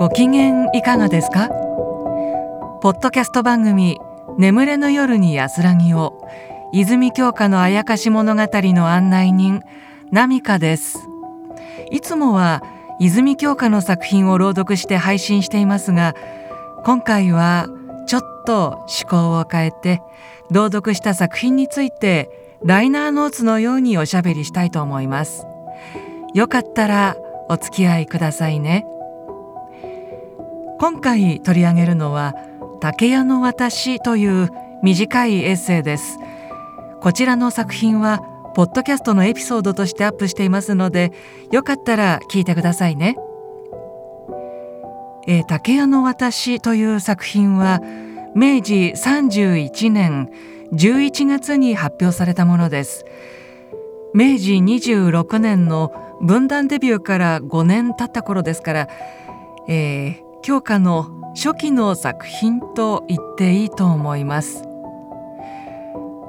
ご機嫌いかがですか？ポッドキャスト番組眠れぬ夜に安らぎを泉鏡花のあやかし物語の案内人ナミカです。いつもは泉鏡花の作品を朗読して配信していますが今回はちょっと趣向を変えて朗読した作品についてライナーノーツのようにおしゃべりしたいと思います。よかったらお付き合いくださいね。今回取り上げるのは竹屋の私という短いエッセイです。こちらの作品はポッドキャストのエピソードとしてアップしていますのでよかったら聞いてくださいね。えー、竹屋の私という作品は明治31年11月に発表されたものです。明治26年の分断デビューから5年経った頃ですから、えー、教科の初期の作品と言っていいと思います。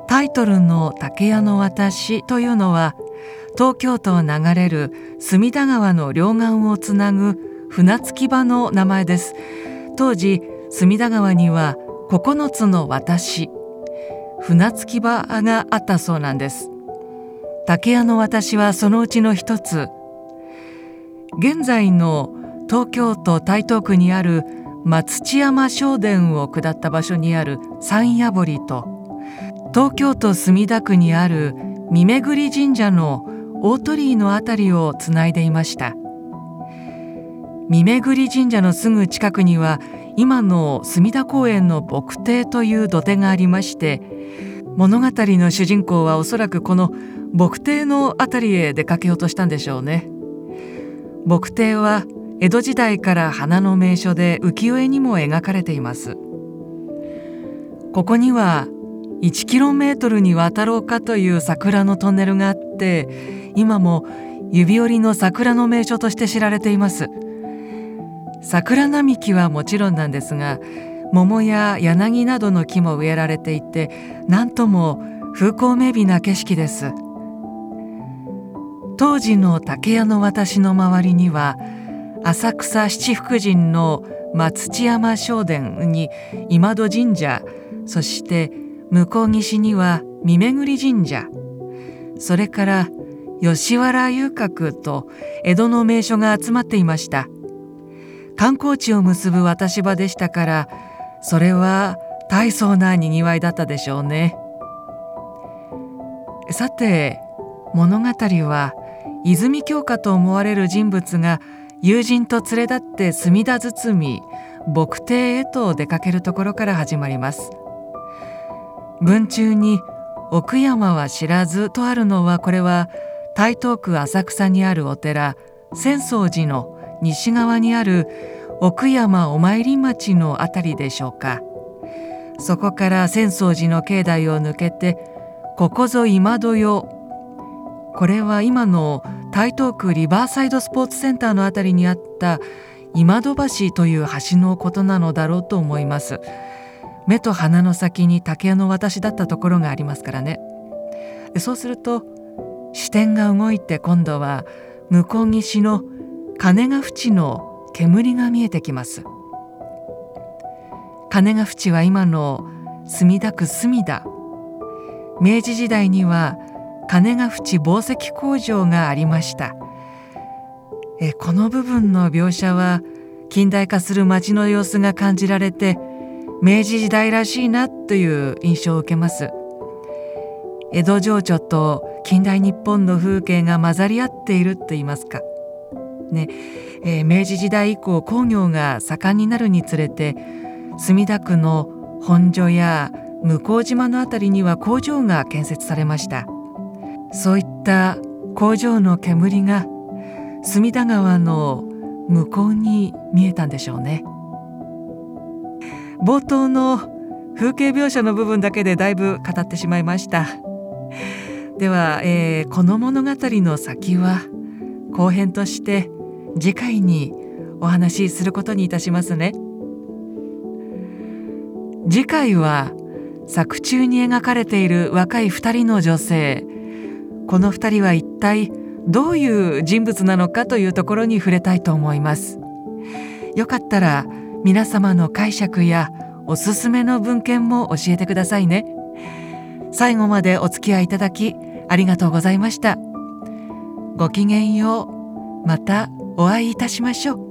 タイトルの竹屋の私というのは東京都を流れる隅田川の両岸をつなぐ船着き場の名前です。当時隅田川には9つの私船着き場があったそうなんです。竹屋の私はそのうちの一つ。現在の東京都台東区にある松千山正殿を下った場所にある山谷堀と東京都墨田区にある三巡神社の大鳥居の辺りをつないでいました。三巡神社のすぐ近くには今の隅田公園の牧庭という土手がありまして物語の主人公はおそらくこの牧庭の辺りへ出かけようとしたんでしょうね。牧庭は江戸時代から花の名所で浮世絵にも描かれています。ここには1キロメートルに渡ろうかという桜のトンネルがあって今も指折りの桜の名所として知られています。桜並木はもちろんなんですが桃や柳などの木も植えられていて何とも風光明媚な景色です。当時の竹屋の私の周りには浅草七福神の松千山正殿に今戸神社そして向こう岸には三巡神社。それから吉原遊郭と江戸の名所が集まっていました。観光地を結ぶ渡し場でしたからそれは大層なにぎわいだったでしょうね。さて物語は泉鏡花と思われる人物が友人と連れ立って墨田包牧庭へと出かけるところから始まります。文中に奥山は知らずとあるのはこれは台東区浅草にあるお寺浅草寺の西側にある奥山お参り町の辺りでしょうか。そこから浅草寺の境内を抜けてここぞ今戸よ。これは今の台東区リバーサイドスポーツセンターの辺りにあった今戸橋という橋のことなのだろうと思います。目と鼻の先に竹屋の私だったところがありますからね。そうすると視点が動いて今度は向こう岸の金ヶ淵の煙が見えてきます。金ヶ淵は今の墨田区墨田。明治時代には金ヶ淵紡績工場がありました。えこの部分の描写は近代化する街の様子が感じられて明治時代らしいなという印象を受けます。江戸情緒と近代日本の風景が混ざり合っていると言いますか。ね、えー、明治時代以降工業が盛んになるにつれて墨田区の本所や向島の辺りには工場が建設されました。そういった工場の煙が隅田川の向こうに見えたんでしょうね。冒頭の風景描写の部分だけでだいぶ語ってしまいました。では、えー、この物語の先は後編として次回にお話しすることにいたしますね。次回は作中に描かれている若い2人の女性この2人は一体どういう人物なのかというところに触れたいと思います。よかったら皆様の解釈やおすすめの文献も教えてくださいね。最後までお付き合いいただきありがとうございました。ごきげんよう。またお会いいたしましょう。